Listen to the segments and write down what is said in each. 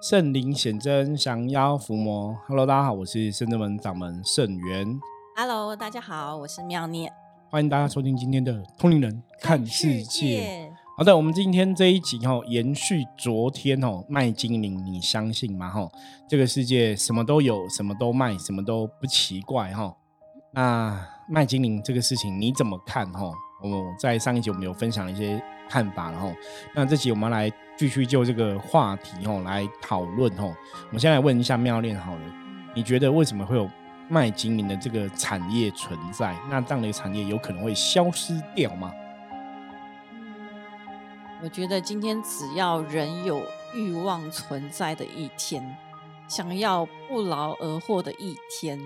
圣灵显真，降妖伏魔。Hello，大家好，我是圣真门掌门圣元。Hello，大家好，我是妙念。欢迎大家收听今天的《通灵人看世界》。好的，我们今天这一集哈、哦，延续昨天哦，卖精灵，你相信吗？哈、这个世界什么都有，什么都卖，什么都不奇怪哈、那卖精灵这个事情你怎么看？哈、我在上一集我们有分享一些看法，然后那这集我们来继续就这个话题哦来讨论哦。我们先来问一下妙恋好了，你觉得为什么会有卖精灵的这个产业存在？那这样的一个产业有可能会消失掉吗？我觉得今天只要人有欲望存在的一天，想要不劳而获的一天，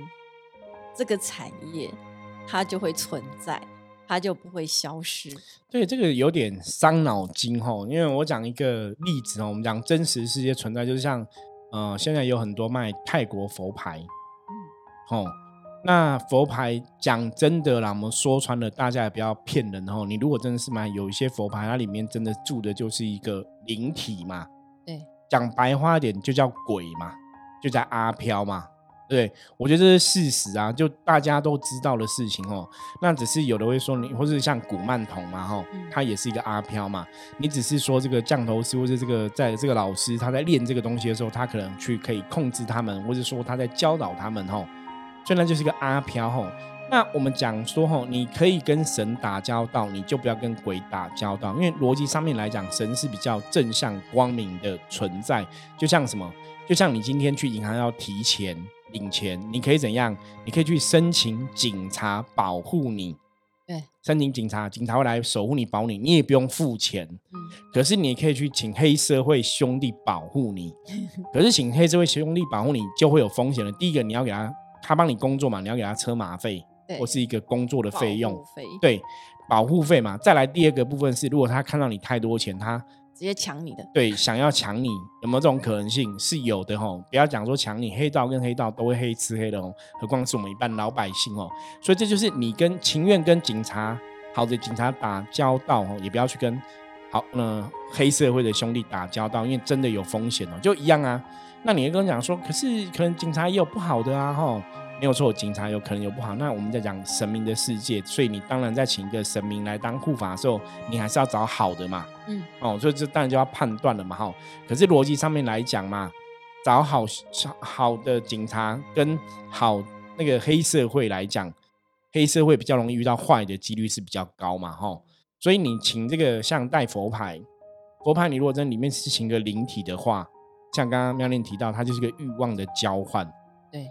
这个产业它就会存在，它就不会消失。对，这个有点伤脑筋哈，因为我讲一个例子哦，我们讲真实世界存在，就是像呃，现在有很多卖泰国佛牌，嗯，哦。那佛牌讲真的啦，我们说穿了，大家也不要骗人哦。你如果真的是买有一些佛牌，它里面真的住的就是一个灵体嘛。对，讲白话一点就叫鬼嘛，就叫阿飘嘛。对，我觉得这是事实啊，就大家都知道的事情哦。那只是有的会说你，或是像古曼童嘛，哈，他也是一个阿飘嘛。你只是说这个降头师或者这个在这个老师他在练这个东西的时候，他可能去可以控制他们，或者说他在教导他们，哈。虽然就是一个阿飘吼，那我们讲说吼，你可以跟神打交道，你就不要跟鬼打交道，因为逻辑上面来讲，神是比较正向光明的存在。就像什么，就像你今天去银行要提钱领钱，你可以怎样？你可以去申请警察保护你，对，申请警察，警察会来守护你保你，你也不用付钱。嗯，可是你也可以去请黑社会兄弟保护你，可是请黑社会兄弟保护你就会有风险了。第一个，你要给他。他帮你工作嘛，你要给他车马费，或是一个工作的费用，对，保护费嘛。再来第二个部分是，如果他看到你太多钱，他直接抢你的，对，想要抢你，有没有这种可能性？是有的吼。不要讲说抢你，黑道跟黑道都会黑吃黑的哦，何况是我们一般老百姓哦。所以这就是你跟情愿跟警察好的警察打交道哦，也不要去跟好呃黑社会的兄弟打交道，因为真的有风险哦，就一样啊。那你会跟我讲说，可是可能警察也有不好的啊，吼，没有错，警察有可能有不好。那我们在讲神明的世界，所以你当然在请一个神明来当护法的时候，你还是要找好的嘛，嗯，哦，所以这当然就要判断了嘛，哈。可是逻辑上面来讲嘛，找好好的警察跟好那个黑社会来讲，黑社会比较容易遇到坏的几率是比较高嘛，哈。所以你请这个像带佛牌，佛牌你如果在里面是请个灵体的话。像刚刚妙念提到，它就是个欲望的交换。对，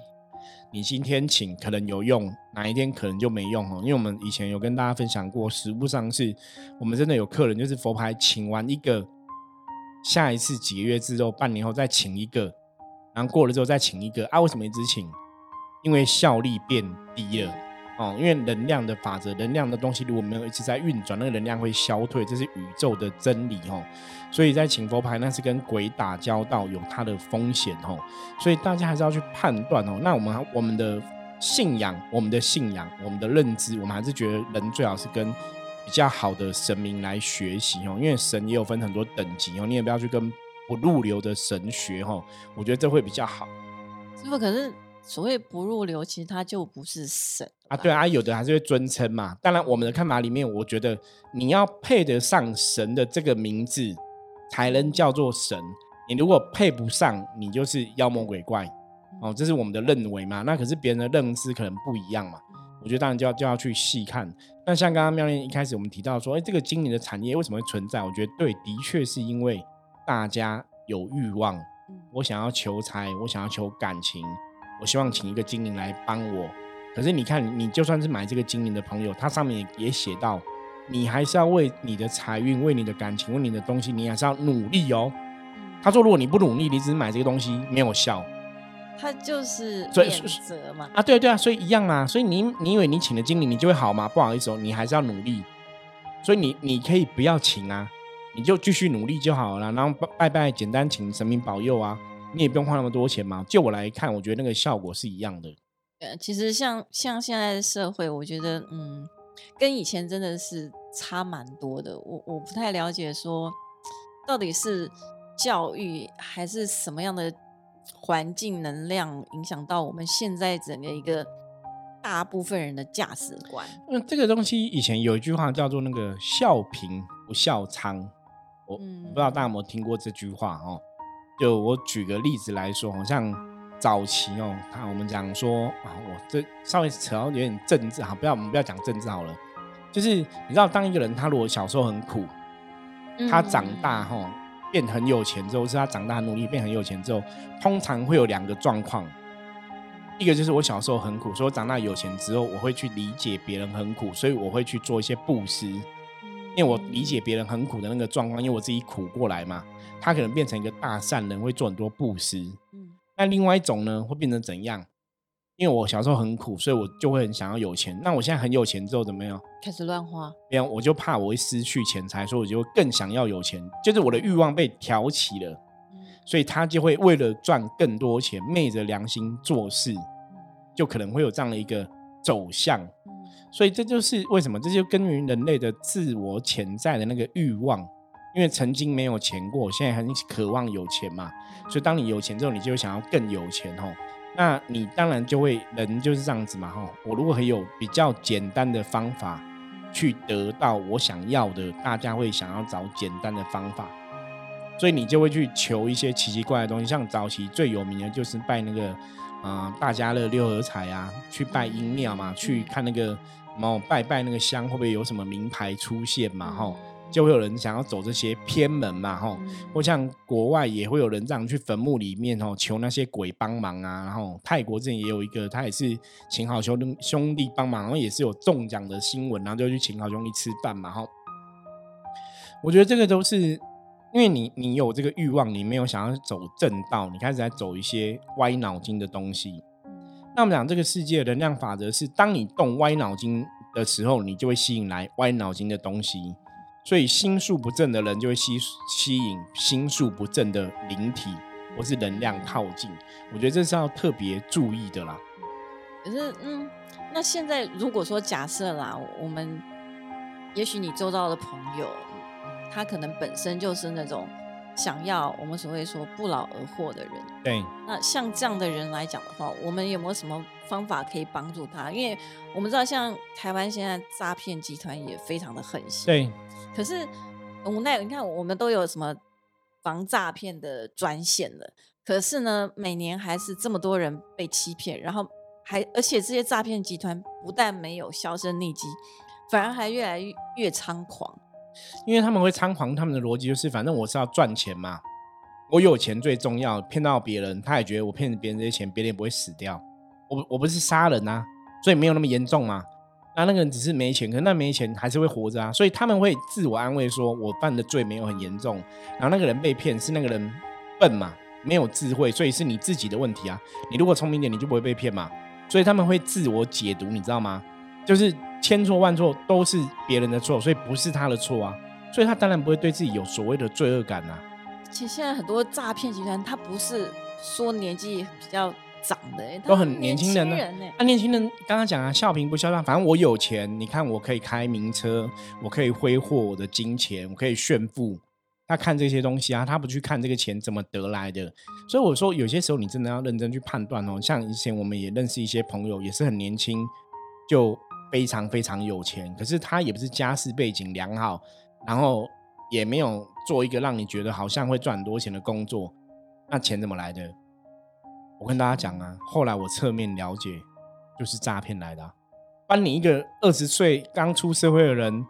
你今天请可能有用，哪一天可能就没用哦。因为我们以前有跟大家分享过，实物上是我们真的有客人，就是佛牌请完一个，下一次几个月之后，半年后再请一个，然后过了之后再请一个啊？为什么一直请？因为效力变低了哦。因为能量的法则，能量的东西如果没有一直在运转，那个能量会消退，这是宇宙的真理哦。所以在请佛牌，那是跟鬼打交道，有它的风险哦。所以大家还是要去判断哦。那我们我们的信仰、我们的信仰、我们的认知，我们还是觉得人最好是跟比较好的神明来学习哦。因为神也有分很多等级哦，你也不要去跟不入流的神学哦。我觉得这会比较好。师傅，可是所谓不入流，其实它就不是神啊。对啊，有的还是会尊称嘛。当然，我们的看法里面，我觉得你要配得上神的这个名字。才能叫做神，你如果配不上，你就是妖魔鬼怪哦，这是我们的认为嘛。那可是别人的认知可能不一样嘛。我觉得当然就要就要去细看。那像刚刚妙念一开始我们提到说，哎，这个今年的产业为什么会存在？我觉得对，的确是因为大家有欲望，我想要求财，我想要求感情，我希望请一个精灵来帮我。可是你看，你就算是买这个精灵的朋友，它上面也写到。你还是要为你的财运、为你的感情、为你的东西，你还是要努力哦。他说：“如果你不努力，你只是买这个东西没有效。”他就是免责嘛。啊，对啊对啊，所以一样啊。所以你你以为你请了精灵，你就会好吗？不好意思哦，你还是要努力。所以你你可以不要请啊，你就继续努力就好了。然后拜拜，简单请神明保佑啊，你也不用花那么多钱嘛。就我来看，我觉得那个效果是一样的。呃，其实像像现在的社会，我觉得嗯。跟以前真的是差蛮多的，我我不太了解说，到底是教育还是什么样的环境能量影响到我们现在整个一个大部分人的价值观？那这个东西以前有一句话叫做那个“笑贫不笑娼”，我嗯不知道大家有没有听过这句话哦。就我举个例子来说，好像早期哦，看我们讲说啊，我这稍微扯到有点政治哈，不要我们不要讲政治好了。就是你知道，当一个人他如果小时候很苦，他长大后变很有钱之后，是他长大很努力变很有钱之后，通常会有两个状况。一个就是我小时候很苦，所以我长大有钱之后，我会去理解别人很苦，所以我会去做一些布施，因为我理解别人很苦的那个状况，因为我自己苦过来嘛。他可能变成一个大善人，会做很多布施。嗯那另外一种呢，会变成怎样？因为我小时候很苦，所以我就会很想要有钱。那我现在很有钱之后怎么样？开始乱花，没有，我就怕我会失去钱财，所以我就会更想要有钱，就是我的欲望被挑起了，嗯所以他就会为了赚更多钱，昧着良心做事，就可能会有这样的一个走向。所以这就是为什么，这就根于人类的自我潜在的那个欲望，因为曾经没有钱过，现在很渴望有钱嘛，所以当你有钱之后，你就想要更有钱吼。那你当然就会人就是这样子嘛吼。我如果很有比较简单的方法去得到我想要的，大家会想要找简单的方法，所以你就会去求一些奇奇怪怪的东西。像早期最有名的就是拜那个啊、大家乐六合彩啊，去拜阴庙嘛，去看那个什么拜拜那个香会不会有什么名牌出现嘛哈。就会有人想要走这些偏门嘛，哈，嗯或像国外也会有人这样去坟墓里面哦，求那些鬼帮忙啊。然后泰国之前也有一个，他也是请好兄弟兄弟帮忙，然后也是有中奖的新闻，然后就去请好兄弟吃饭嘛，哈。我觉得这个都是因为你你有这个欲望，你没有想要走正道，你开始在走一些歪脑筋的东西。那我们讲这个世界能量法则是，当你动歪脑筋的时候，你就会吸引来歪脑筋的东西。所以心术不正的人就会吸吸引心术不正的灵体或是能量靠近。我觉得这是要特别注意的啦。可是，嗯，那现在如果说假设啦，我们也许你周遭的朋友，他可能本身就是那种想要我们所谓说不劳而获的人。对，那像这样的人来讲的话，我们有没有什么方法可以帮助他？因为我们知道，像台湾现在诈骗集团也非常的狠心。对，可是无奈，你看我们都有什么防诈骗的专线了，可是呢，每年还是这么多人被欺骗，然后还而且这些诈骗集团不但没有销声匿迹，反而还越来越越猖狂。因为他们会猖狂，他们的逻辑就是，反正我是要赚钱嘛，我有钱最重要，骗到别人，他也觉得我骗别人这些钱，别人也不会死掉。我我不是杀人啊，所以没有那么严重嘛。那那个人只是没钱，可那没钱还是会活着啊，所以他们会自我安慰说，我犯的罪没有很严重。然后那个人被骗是那个人笨嘛，没有智慧，所以是你自己的问题啊。你如果聪明点，你就不会被骗嘛。所以他们会自我解读，你知道吗？就是千错万错都是别人的错，所以不是他的错啊。所以他当然不会对自己有所谓的罪恶感啊。其实现在很多诈骗集团，他不是说年纪比较长的、欸，都很年年轻人呢、人呢、那、年轻人刚刚讲啊，笑贫不笑娼，反正我有钱，你看我可以开名车，我可以挥霍我的金钱，我可以炫富。他看这些东西啊，他不去看这个钱怎么得来的。所以我说，有些时候你真的要认真去判断哦。像以前我们也认识一些朋友，也是很年轻，就非常非常有钱，可是他也不是家世背景良好，然后也没有做一个让你觉得好像会赚很多钱的工作，那钱怎么来的？我跟大家讲啊，后来我侧面了解，就是诈骗来的、啊。帮你一个二十岁刚出社会的人，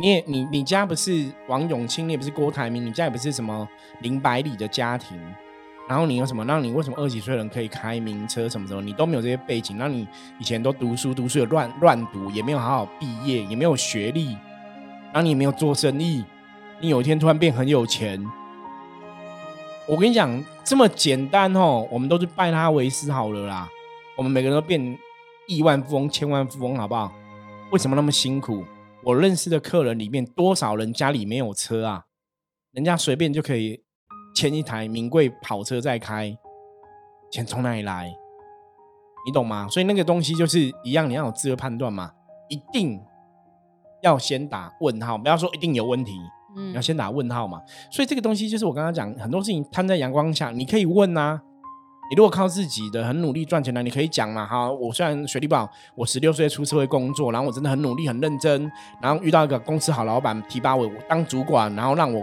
你也你你家不是王永庆，你也不是郭台铭，你家也不是什么林百里的家庭，然后你有什么？让你为什么二十几岁的人可以开名车什么什么？你都没有这些背景，那你以前都读书读书也乱乱读，也没有好好毕业，也没有学历，然后你没有做生意，你有一天突然变很有钱。我跟你讲，这么简单哦，我们都是拜他为师好了啦。我们每个人都变亿万富翁、千万富翁，好不好？为什么那么辛苦？我认识的客人里面，多少人家里没有车啊？人家随便就可以牵一台名贵跑车在开，钱从哪里来？你懂吗？所以那个东西就是一样，你要有智慧判断嘛，一定要先打问号，不要说一定有问题。嗯嗯你要先打问号嘛。所以这个东西就是我刚刚讲，很多事情摊在阳光下，你可以问啊。你如果靠自己的很努力赚钱的，你可以讲嘛。哈，我虽然学历不好，我十六岁出社会工作，然后我真的很努力、很认真，然后遇到一个公司好老板提拔我当主管，然后让我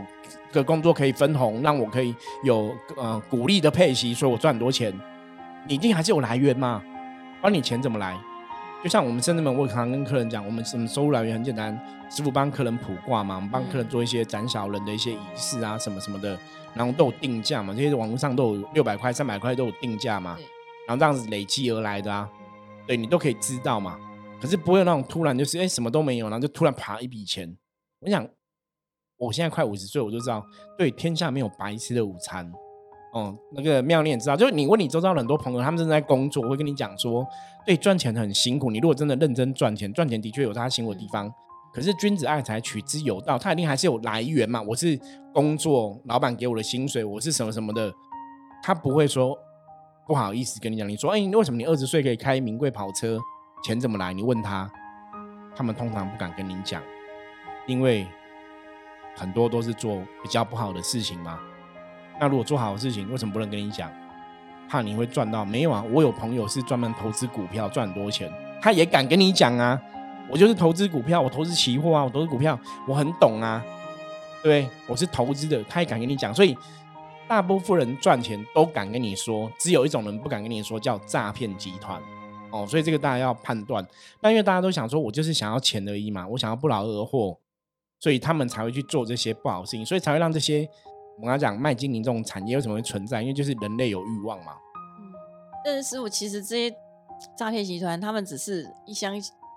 的工作可以分红，让我可以有呃鼓励的配息，所以我赚很多钱。你一定还是有来源嘛？帮你钱怎么来？就像我们甚至们，我常常跟客人讲，我们什么收入来源很简单，师傅帮客人卜卦嘛，我们帮客人做一些斩小人的一些仪式啊，什么什么的，然后都有定价嘛，这些网络上都有六百块、三百块都有定价嘛，然后这样子累积而来的啊，对你都可以知道嘛。可是不会有那种突然就是哎、什么都没有，然后就突然爬一笔钱。我想，我现在快五十岁，我就知道，对天下没有白吃的午餐。哦，那个妙念知道，就是你问你周遭很多朋友，他们正在工作，我会跟你讲说，对，赚钱很辛苦。你如果真的认真赚钱，赚钱的确有他辛苦的地方。可是君子爱财，取之有道，他一定还是有来源嘛。我是工作，老板给我的薪水，我是什么什么的，他不会说不好意思跟你讲。你说，哎、为什么你二十岁可以开名贵跑车？钱怎么来？你问他，他们通常不敢跟你讲，因为很多都是做比较不好的事情嘛。那如果做好的事情，为什么不能跟你讲？怕你会赚到？没有啊，我有朋友是专门投资股票赚很多钱，他也敢跟你讲啊。我就是投资股票，我投资期货啊，我投资股票，我很懂啊。对，我是投资的，他也敢跟你讲。所以大部分人赚钱都敢跟你说，只有一种人不敢跟你说，叫诈骗集团。哦，所以这个大家要判断。那因为大家都想说，我就是想要钱而已嘛，我想要不劳而获，所以他们才会去做这些不好的事情，所以才会让这些我们刚讲卖精灵这种产业为什么会存在？因为就是人类有欲望嘛。嗯，但是师傅其实这些诈骗集团，他们只是一厢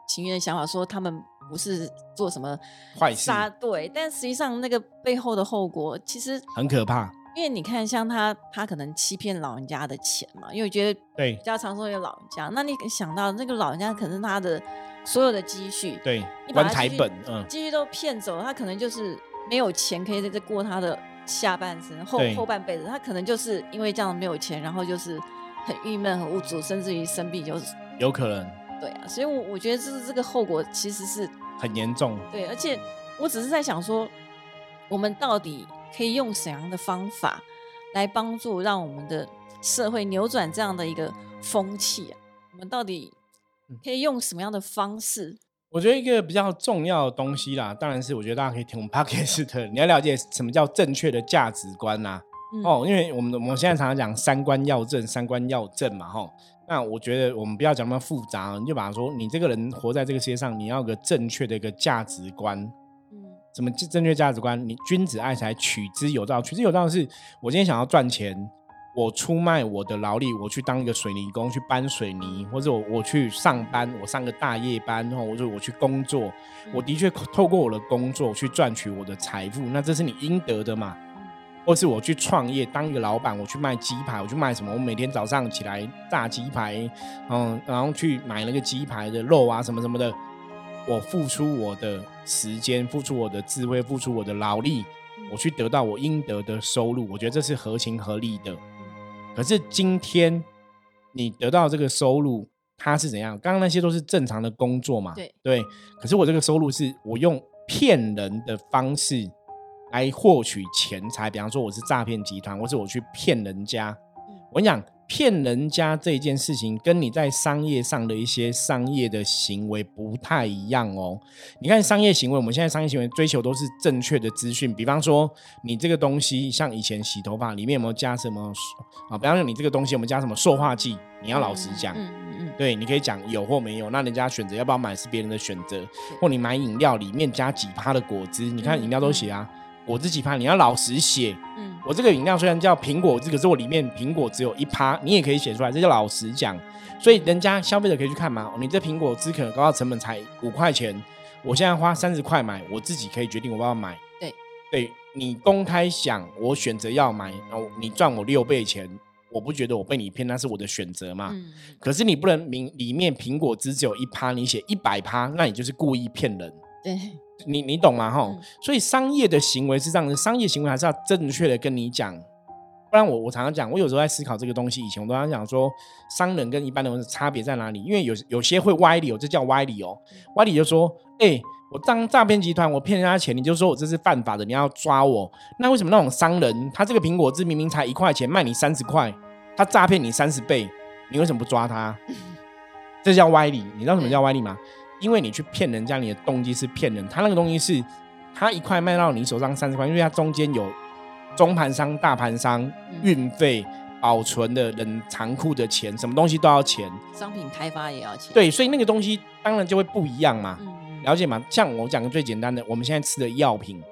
情愿的想法，说他们不是做什么坏事对，但实际上那个背后的后果，其实很可怕。因为你看，像他，他可能欺骗老人家的钱嘛，因为我觉得对比较常说有老人家，那你想到那个老人家可能他的所有的积蓄，对，棺材本，嗯，积蓄都骗走，他可能就是没有钱可以在这过他的下半生后后半辈子，他可能就是因为这样没有钱，然后就是很郁闷、很无助，甚至于生病，就是有可能对啊，所以我我觉得这是这个后果其实是很严重。对，而且我只是在想说，我们到底可以用怎样的方法来帮助让我们的社会扭转这样的一个风气啊？我们到底嗯可以用什么样的方式？我觉得一个比较重要的东西啦，当然是我觉得大家可以听我们 podcast 的，你要了解什么叫正确的价值观呐、嗯、哦，因为我们我们现在常常讲三观要正，三观要正嘛，吼。那我觉得我们不要讲那么复杂，你就把它说，你这个人活在这个世界上，你要有个正确的一个价值观。嗯什么正正确价值观？你君子爱财，取之有道。取之有道是，我今天想要赚钱，我出卖我的劳力，我去当一个水泥工，去搬水泥，或者我我去上班，我上个大夜班，然后或者我去工作，我的确透过我的工作去赚取我的财富，那这是你应得的嘛？或是我去创业当一个老板，我去卖鸡排，我去卖什么？我每天早上起来炸鸡排，嗯，然后去买那个鸡排的肉啊，什么什么的。我付出我的时间，付出我的智慧，付出我的劳力，我去得到我应得的收入，我觉得这是合情合理的。可是今天你得到这个收入，它是怎样？刚刚那些都是正常的工作嘛？对对。可是我这个收入是我用骗人的方式来获取钱财，比方说我是诈骗集团，或是我去骗人家。我跟你讲，骗人家这件事情，跟你在商业上的一些商业的行为不太一样哦。你看商业行为，我们现在商业行为追求都是正确的资讯，比方说你这个东西，像以前洗头发里面有没有加什么啊？比方说你这个东西有没有加什么塑化剂？你要老实讲，嗯嗯嗯，对，你可以讲有或没有，那人家选择要不要买是别人的选择。或你买饮料里面加几趴的果汁，你看饮料都写啊，果汁几趴，你要老实写。嗯我这个饮料虽然叫苹果汁，可是我里面苹果只有一趴，你也可以写出来，这叫老实讲。所以人家消费者可以去看嘛，你这苹果汁可能高到成本才五块钱，我现在花三十块买，我自己可以决定我要不要买。对，对你公开想，我选择要买，然后你赚我六倍钱，我不觉得我被你骗，那是我的选择嘛。嗯可是你不能明里面苹果汁只有一趴，你写一百趴，那你就是故意骗人。对，你你懂吗？哈、嗯所以商业的行为是这样的，商业行为还是要正确的跟你讲，不不然我我常常讲，我有时候在思考这个东西。以前我都常讲说，商人跟一般人的差别在哪里？因为有有些会歪理哦，这叫歪理哦。歪理就说，哎，我当诈骗集团，我骗人家钱，你就说我这是犯法的，你要抓我。那为什么那种商人，他这个苹果汁明明才一块钱，卖你三十块，他诈骗你三十倍，你为什么不抓他？这叫歪理。你知道什么叫歪理吗？因为你去骗人家，你的动机是骗人。他那个东西是，他一块卖到你手上三十块，因为他中间有。中盘商、大盘商、运费、保存的人、仓库的钱，什么东西都要钱。商品开发也要钱。对，所以那个东西当然就会不一样嘛。了解吗？像我讲个最简单的，我们现在吃的药品，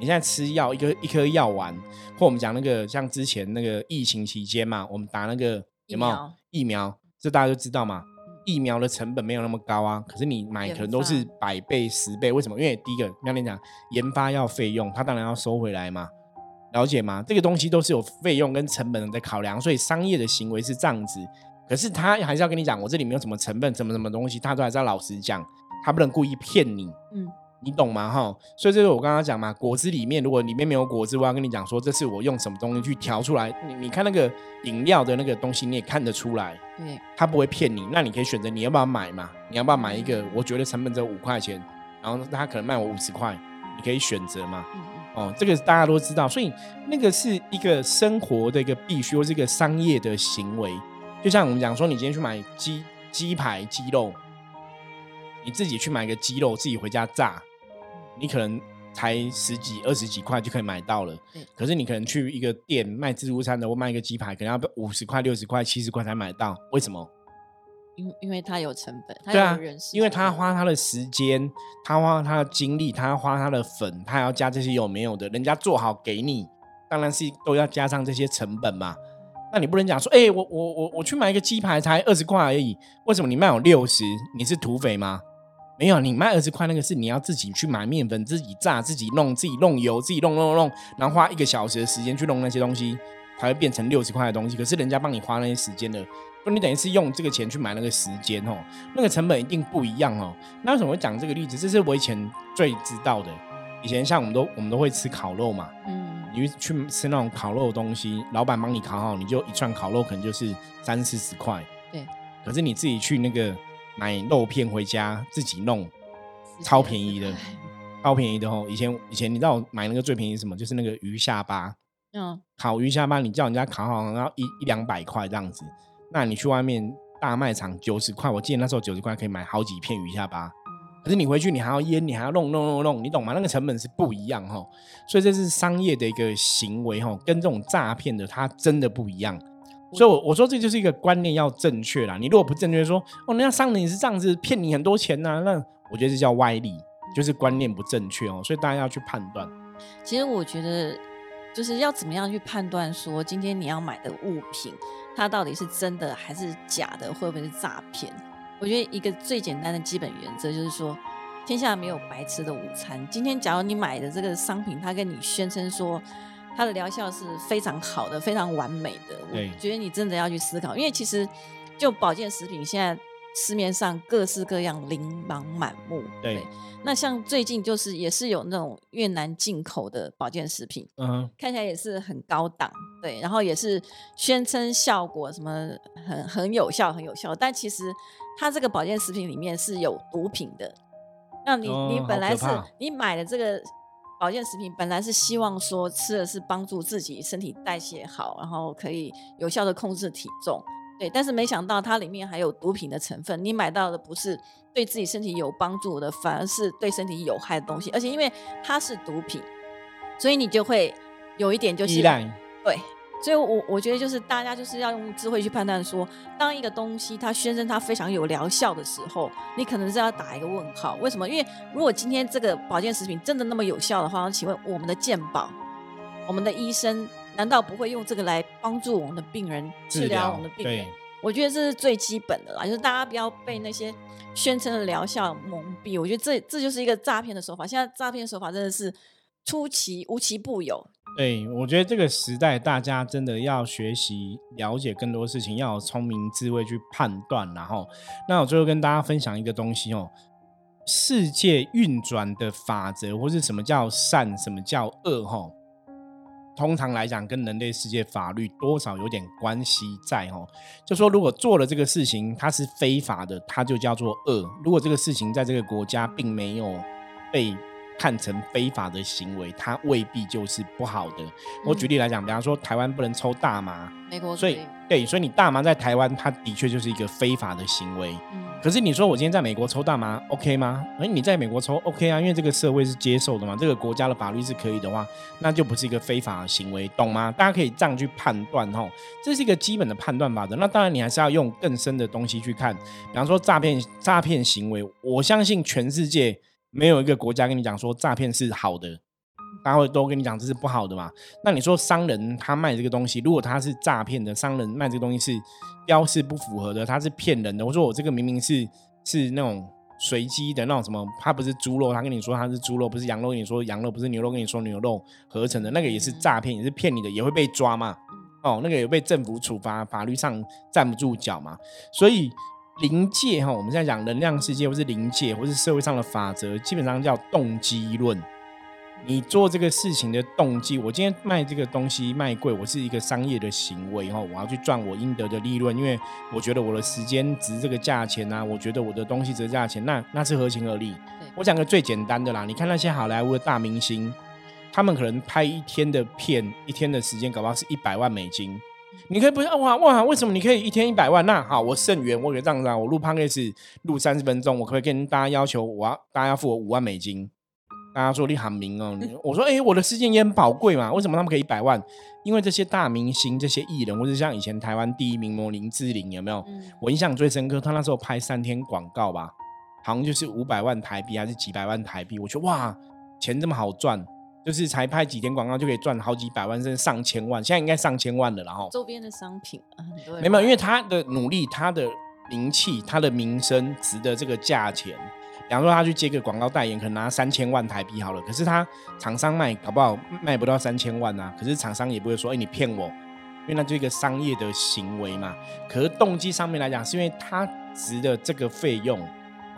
你现在吃药，一个一颗药丸，或我们讲那个像之前那个疫情期间嘛，我们打那个有没有疫苗？这大家都知道嘛。疫苗的成本没有那么高啊，可是你买可能都是百倍、十倍。为什么？因为第一个，妙玲讲研发要费用，他当然要收回来嘛。了解吗？这个东西都是有费用跟成本的考量，所以商业的行为是这样子。可是他还是要跟你讲，我这里没有什么成本，什么什么东西，他都还是要老实讲，他不能故意骗你。嗯，你懂吗？哈，所以这是我刚刚讲嘛，果汁里面如果里面没有果汁，我要跟你讲说，这是我用什么东西去调出来。你你看那个饮料的那个东西，你也看得出来，对，他不会骗你。那你可以选择你要不要买嘛？你要不要买一个？我觉得成本只有五块钱，然后他可能卖我五十块，你可以选择嘛。哦，这个大家都知道，所以那个是一个生活的一个必须，或是一个商业的行为。就像我们讲说，你今天去买鸡鸡排、鸡肉，你自己去买个鸡肉，自己回家炸，你可能才十几、二十几块就可以买到了。可是你可能去一个店卖自助餐的，或卖一个鸡排，可能要五十块、六十块、七十块才买到。为什么？因因为他有成本，对啊，因为他花他的时间，他花他的精力，他要花他的粉，他要加这些有没有的，人家做好给你，当然是都要加上这些成本嘛。那你不能讲说，哎，我我我我去买一个鸡排才二十块而已，为什么你卖我六十？你是土匪吗？没有，你卖二十块那个是你要自己去买面粉，自己炸，自己弄，自己弄油，自己弄弄弄，然后花一个小时的时间去弄那些东西，才会变成六十块的东西。可是人家帮你花那些时间的。就你等于是用这个钱去买那个时间哦，那个成本一定不一样哦。那为什么会讲这个例子？这是我以前最知道的。以前像我们都我们都会吃烤肉嘛，嗯，你去吃那种烤肉的东西，老板帮你烤好，你就一串烤肉可能就是三四十块，对。可是你自己去那个买肉片回家自己弄，超便宜的，超便宜的哦。以前以前你知道买那个最便宜什么？就是那个鱼下巴，嗯，烤鱼下巴，你叫人家烤好，然后一一两百块这样子。那你去外面大卖场九十块，我记得那时候九十块可以买好几片鱼下巴，可是你回去你还要腌，你还要弄弄弄弄，你懂吗？那个成本是不一样哈，所以这是商业的一个行为哈，跟这种诈骗的它真的不一样。所以，我我说这就是一个观念要正确啦。你如果不正确，说哦，人家商人也是这样子骗你很多钱呐，那我觉得这叫歪理，就是观念不正确哦。所以大家要去判断。其实我觉得。就是要怎么样去判断说今天你要买的物品，它到底是真的还是假的，会不会是诈骗？我觉得一个最简单的基本原则就是说，天下没有白吃的午餐。今天假如你买的这个商品，它跟你宣称说它的疗效是非常好的、非常完美的，我觉得你真的要去思考，因为其实就保健食品现在。市面上各式各样，琳琅满目。对，那像最近就是也是有那种越南进口的保健食品，嗯，看起来也是很高档，对，然后也是宣称效果什么很很有效，很有效，但其实它这个保健食品里面是有毒品的。那你你本来是你买的这个保健食品，本来是希望说吃的是帮助自己身体代谢好，然后可以有效的控制体重。对，但是没想到它里面还有毒品的成分，你买到的不是对自己身体有帮助的，反而是对身体有害的东西。而且因为它是毒品，所以你就会有一点就是依赖。对，所以我我觉得就是大家就是要用智慧去判断，说当一个东西它宣称它非常有疗效的时候，你可能是要打一个问号。为什么？因为如果今天这个保健食品真的那么有效的话，请问我们的健保，我们的医生。难道不会用这个来帮助我们的病人治疗我们的病人？我觉得这是最基本的啦，就是大家不要被那些宣称的疗效蒙蔽。我觉得这这就是一个诈骗的手法。现在诈骗手法真的是出奇无奇不有。对，我觉得这个时代大家真的要学习了解更多事情，要有聪明智慧去判断。然后，那我最后跟大家分享一个东西哦，世界运转的法则，或是什么叫善，什么叫恶？哈。通常来讲跟人类世界法律多少有点关系在哦。就说如果做了这个事情，它是非法的，它就叫做恶；如果这个事情在这个国家并没有被。看成非法的行为，它未必就是不好的。我举例来讲，比方说台湾不能抽大麻，美国所以对，所以你大麻在台湾，它的确就是一个非法的行为。嗯，可是你说我今天在美国抽大麻，OK 吗？哎，你在美国抽 OK 啊，因为这个社会是接受的嘛，这个国家的法律是可以的话，那就不是一个非法的行为，懂吗？大家可以这样去判断哈，这是一个基本的判断法则。那当然，你还是要用更深的东西去看，比方说诈骗诈骗行为，我相信全世界。没有一个国家跟你讲说诈骗是好的，大家会都跟你讲这是不好的嘛？那你说商人他卖这个东西，如果他是诈骗的，商人卖这个东西是标示不符合的，他是骗人的。我说我这个明明是是那种随机的那种什么，他不是猪肉，他跟你说他是猪肉，不是羊肉，跟你说羊肉，不是牛肉，跟你说牛肉合成的那个也是诈骗，也是骗你的，也会被抓嘛？哦，那个也被政府处罚，法律上站不住脚嘛？所以。临界哈，我们现在讲能量世界，或是临界，或是社会上的法则，基本上叫动机论。你做这个事情的动机，我今天卖这个东西卖贵，我是一个商业的行为哈，我要去赚我应得的利润，因为我觉得我的时间值这个价钱啊，我觉得我的东西值价钱，那那是合情合理。我讲个最简单的啦，你看那些好莱坞的大明星，他们可能拍一天的片，一天的时间，搞不好是一百万美金。你可以不要哇哇？为什么你可以一天一百万？那好，我肾源，我可以这样子啊，我录 p o d c 录三十分钟，我可不可以跟大家要求，我要大家要付我五万美金。大家说你喊名哦，我说哎，我的时间也很宝贵嘛。为什么他们可以一百万？因为这些大明星、这些艺人，或者像以前台湾第一名模林志玲，有没有？我印象最深刻，他那时候拍三天广告吧，好像就是五百万台币还是几百万台币？我觉得哇，钱这么好赚。就是才拍几天广告就可以赚好几百万甚至上千万，现在应该上千万了。然后周边的商品很多，没有，因为他的努力、他的名气、他的名声值得这个价钱。比方说他去接个广告代言，可能拿三千万台币好了，可是他厂商卖搞不好卖不到三千万啊。可是厂商也不会说，哎，你骗我，因为那就一个商业的行为嘛。可是动机上面来讲，是因为他值得这个费用。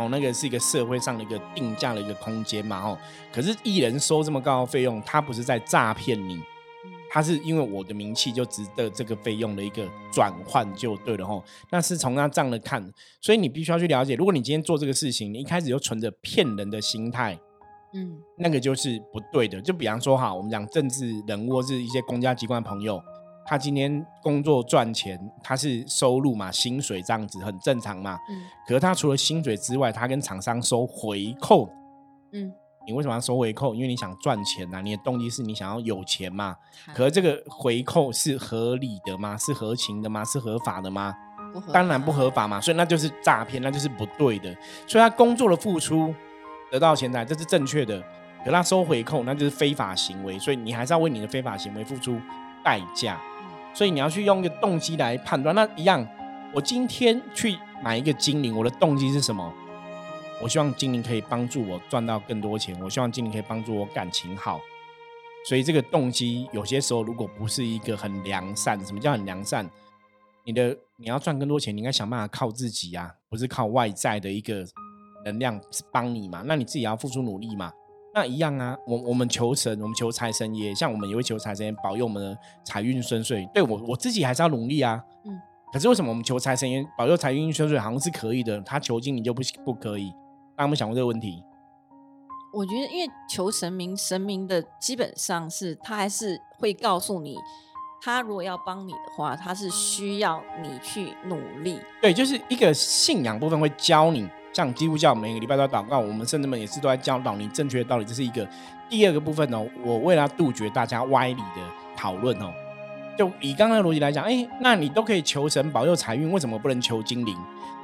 哦，那个是一个社会上的一个定价的一个空间嘛，哦，可是艺人收这么高的费用，他不是在诈骗你，他是因为我的名气就值得这个费用的一个转换就对了，吼，那是从他这样的看，所以你必须要去了解，如果你今天做这个事情，你一开始就存着骗人的心态，嗯，那个就是不对的。就比方说哈，我们讲政治人物或是一些公家机关朋友。他今天工作赚钱，他是收入嘛，薪水这样子很正常嘛。嗯。可是他除了薪水之外，他跟厂商收回扣。嗯。你为什么要收回扣？因为你想赚钱呐，你的动机是你想要有钱嘛。可是这个回扣是合理的吗？是合情的吗？是合法的吗？当然不合法嘛。所以那就是诈骗，那就是不对的。所以他工作的付出得到钱财，这是正确的。可他收回扣，那就是非法行为。所以你还是要为你的非法行为付出代价。所以你要去用一个动机来判断，那一样，我今天去买一个精灵，我的动机是什么？我希望精灵可以帮助我赚到更多钱，我希望精灵可以帮助我感情好。所以这个动机有些时候如果不是一个很良善，什么叫很良善？你的你要赚更多钱，你应该想办法靠自己啊，不是靠外在的一个能量帮你嘛？那你自己要付出努力嘛？那一样啊，我我们求神，我们求财神爷，像我们也会求财神爷保佑我们的财运顺遂。对我我自己还是要努力啊。嗯。可是为什么我们求财神爷保佑财运顺遂好像是可以的，他求经你就不不可以？大家有没有想过这个问题？我觉得，因为求神明，神明的基本上是他还是会告诉你，他如果要帮你的话，他是需要你去努力。对，就是一个信仰部分会教你。像基督教每个礼拜都要祷告，我们圣人们也是都在教导你正确的道理，这是一个第二个部分哦。我为了杜绝大家歪理的讨论哦，就以刚刚的逻辑来讲，哎，那你都可以求神保佑财运，为什么不能求精灵？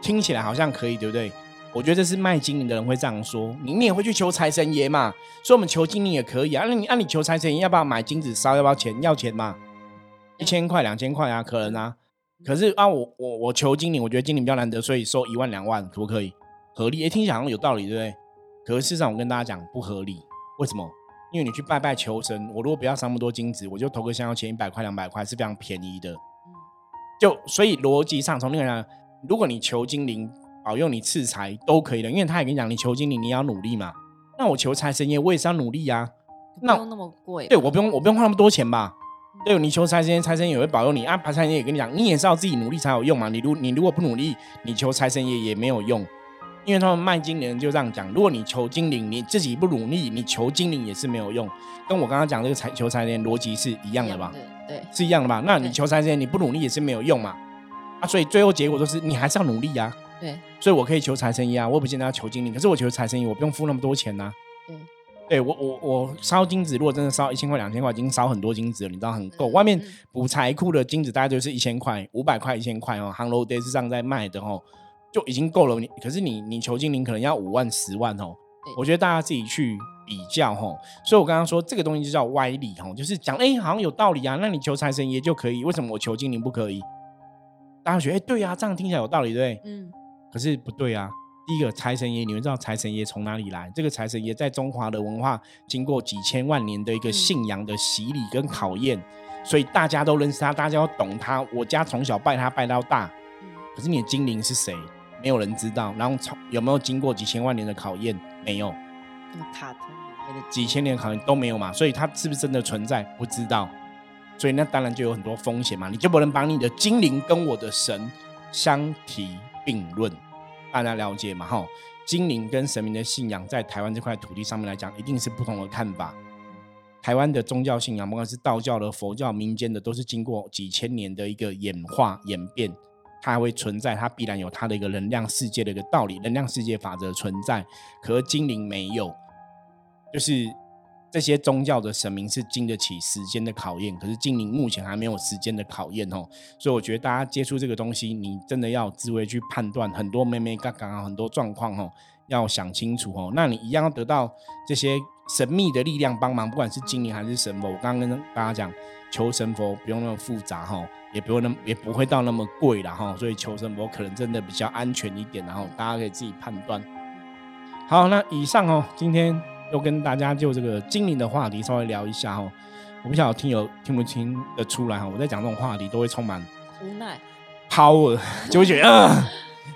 听起来好像可以，对不对？我觉得这是卖精灵的人会这样说，你你也会去求财神爷嘛？所以我们求精灵也可以啊。那你那你求财神爷要不要买金子烧？要不要钱？要钱吗？一千块、两千块啊，可能啊。可是啊，我我我求精灵，我觉得精灵比较难得，所以收一万两万，可不可以？合理，哎，听起来好像有道理，对不对？可是事实上，我跟大家讲不合理。为什么？因为你去拜拜求神，我如果不要烧那么多金子，我就投个香要钱一百块、两百块是非常便宜的。就所以逻辑上，从那个讲，如果你求精灵保佑你赐财都可以的，因为他也跟你讲，你求精灵你要努力嘛。那我求财神爷，我也是要努力呀。不用那么贵。对我不用，我不用花那么多钱吧？对，你求财神爷，财神爷也会保佑你啊。财神爷也跟你讲，你也是要自己努力才有用嘛。你如你如果不努力，你求财神爷也没有用，因为他们卖精灵就这样讲。如果你求精灵，你自己不努力，你求精灵也是没有用。跟我刚刚讲这个财求财神爷逻辑是一样的吧？对，是一样的吧？那你求财神爷，你不努力也是没有用嘛。啊，所以最后结果就是你还是要努力呀。对，所以我可以求财神爷啊，我不见得要求精灵，可是我求财神爷，我不用付那么多钱呐。对。对我我我烧金子，如果真的烧一千块两千块，已经烧很多金子了，你知道很够。外面补财库的金子大概就是一千块、五百块、一千块哦，航楼 day 上在卖的哦，就已经够了。你可是你你求精灵可能要五万、十万哦。我觉得大家自己去比较哈。所以我刚刚说这个东西就叫歪理哈，就是讲哎好像有道理啊，那你求财神爷就可以，为什么我求精灵不可以？大家觉得哎对啊，这样听起来有道理对？嗯。可是不对啊。第一个财神爷，你们知道财神爷从哪里来？这个财神爷在中华的文化经过几千万年的一个信仰的洗礼跟考验，所以大家都认识他，大家要懂他。我家从小拜他拜到大，可是你的精灵是谁？没有人知道。然后从有没有经过几千万年的考验？没有。那个卡通里面的几千年考验都没有嘛？所以它是不是真的存在？不知道。所以那当然就有很多风险嘛。你就不能把你的精灵跟我的神相提并论。大家了解嘛？哈，精灵跟神明的信仰在台湾这块土地上面来讲，一定是不同的看法。台湾的宗教信仰，不管是道教的、佛教、民间的，都是经过几千年的一个演化演变，它还会存在，它必然有它的一个能量世界的一个道理，能量世界法则存在。可是精灵没有，就是。这些宗教的神明是经得起时间的考验，可是精灵目前还没有时间的考验哦，所以我觉得大家接触这个东西，你真的要智慧去判断很多妹妹嘎嘎很多状况哦，要想清楚哦。那你一样要得到这些神秘的力量帮忙，不管是精灵还是神佛。我刚刚跟大家讲，求神佛不用那么复杂哈，也不用那也不会到那么贵了哈，所以求神佛可能真的比较安全一点，然后大家可以自己判断。好，那以上哦，今天。又跟大家就这个精灵的话题稍微聊一下哦，我不晓得听友听不听得出来哈，我在讲这种话题都会充满无奈，power 就会觉得啊，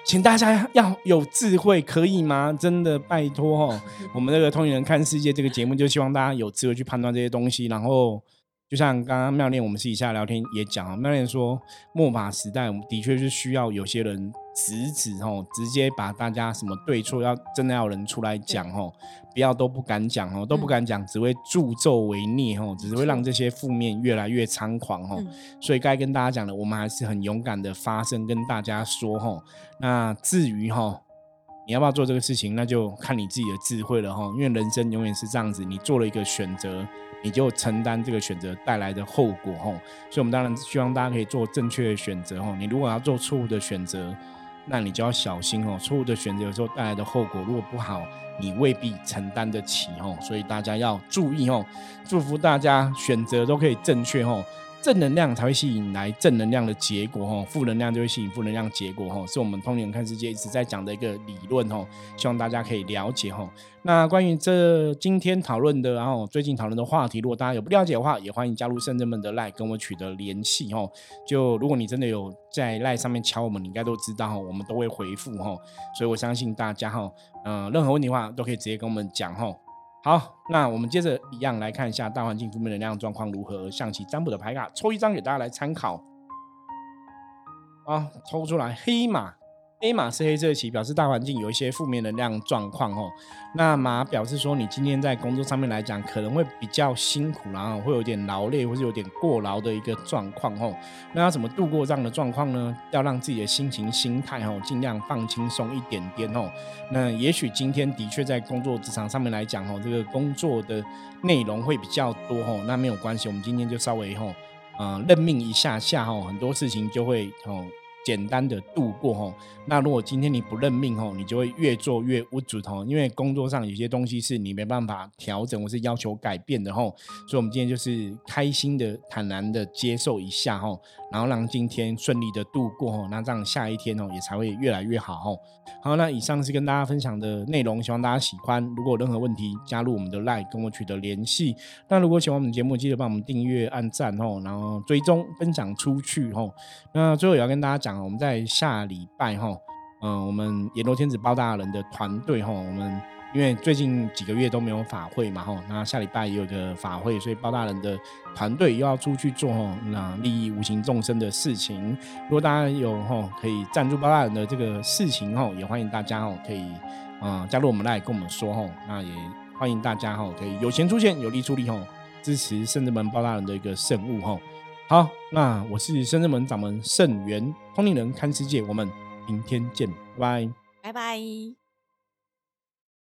请大家要有智慧，可以吗？真的拜托哦，我们这个通灵人看世界这个节目就希望大家有智慧去判断这些东西，然后。就像刚刚妙念，我们私底下聊天也讲啊，妙念说末法时代，我们的确是需要有些人直指吼，直接把大家什么对错，要真的要人出来讲吼，不要都不敢讲吼，都不敢讲，只会助纣为虐吼，只会让这些负面越来越猖狂吼。所以该跟大家讲的，我们还是很勇敢的发声，跟大家说吼。那至于吼，你要不要做这个事情，那就看你自己的智慧了哈。因为人生永远是这样子，你做了一个选择。你就承担这个选择带来的后果哈，所以我们当然希望大家可以做正确的选择哈。你如果要做错误的选择，那你就要小心哦。错误的选择有时候带来的后果如果不好，你未必承担得起哦。所以大家要注意哦，祝福大家选择都可以正确哦。正能量才会吸引来正能量的结果哈，负能量就会吸引负能量结果哈，是我们通灵看世界一直在讲的一个理论哈，希望大家可以了解哈。那关于这今天讨论的，然后最近讨论的话题，如果大家有不了解的话，也欢迎加入圣人们的赖跟我取得联系哈。就如果你真的有在赖上面敲我们，你应该都知道哈，我们都会回复哈。所以我相信大家哈，嗯，任何问题的话都可以直接跟我们讲哈。好，那我们接着一样来看一下大环境负面能量状况如何。象棋占卜的牌卡，抽一张给大家来参考。啊，抽出来黑马。黑马是黑色旗，表示大环境有一些负面能量状况哦。那马表示说，你今天在工作上面来讲，可能会比较辛苦，然后会有点劳累，或是有点过劳的一个状况哦。那要怎么度过这样的状况呢？要让自己的心情、心态哦，尽量放轻松一点点哦。那也许今天的确在工作职场上面来讲哦，这个工作的内容会比较多哦。那没有关系，我们今天就稍微吼，嗯，认命一下下哦，很多事情就会哦。简单的度过吼，那如果今天你不认命吼，你就会越做越无助吼，因为工作上有些东西是你没办法调整或是要求改变的吼，所以我们今天就是开心的、坦然的接受一下吼，然后让今天顺利的度过吼，那这样下一天哦也才会越来越好吼。好，那以上是跟大家分享的内容，希望大家喜欢。如果有任何问题，加入我们的 LINE 跟我取得联系。那如果喜欢我们节目，记得帮我们订阅、按赞吼，然后追踪、分享出去吼。那最后也要跟大家讲，我们在下礼拜哈，嗯，我们阎罗天子包大人的团队哈，我们因为最近几个月都没有法会嘛哈，那下礼拜也有个法会，所以包大人的团队又要出去做哈那利益无形众生的事情。如果大家有哈可以赞助包大人的这个事情哈，也欢迎大家吼可以啊加入我们来跟我们说哈，那也欢迎大家哈可以有钱出钱，有力出力哈，支持圣智门包大人的一个圣物吼。好，那我是深圳门掌门盛元通灵人看世界，我们明天见，拜拜，拜拜。